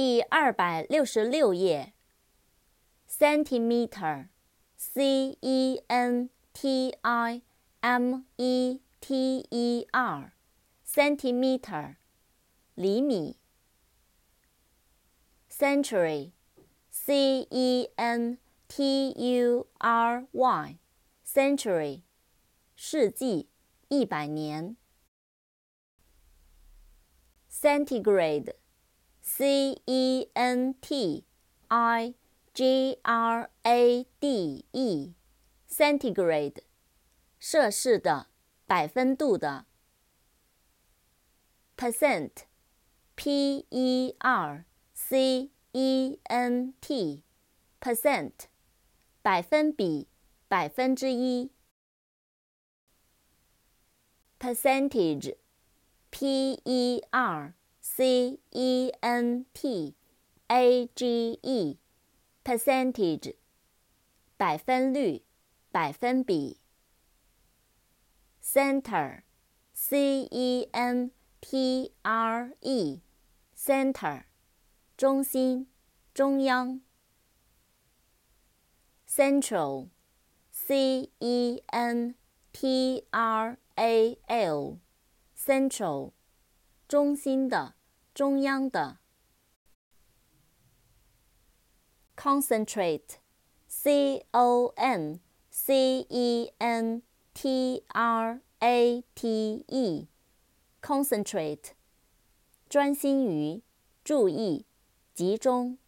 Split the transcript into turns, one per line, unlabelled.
第二百六十六页。centimeter，c e n t i m e t e r，centimeter，厘米。century，c e n t u r y，century，世纪，一百年。centigrade。C E N T I G R A D E，centigrade，摄氏的，百分度的。percent，P E R C E N T，percent，百分比，百分之一。percentage，P E R。C E N T A G E，percentage，百分率，百分比。Center，C E N T R E，center，中心，中央。Central，C E N T R A L，central，中心的。中央的。concentrate，c o n c e n t r a t e，concentrate，专心于，注意，集中。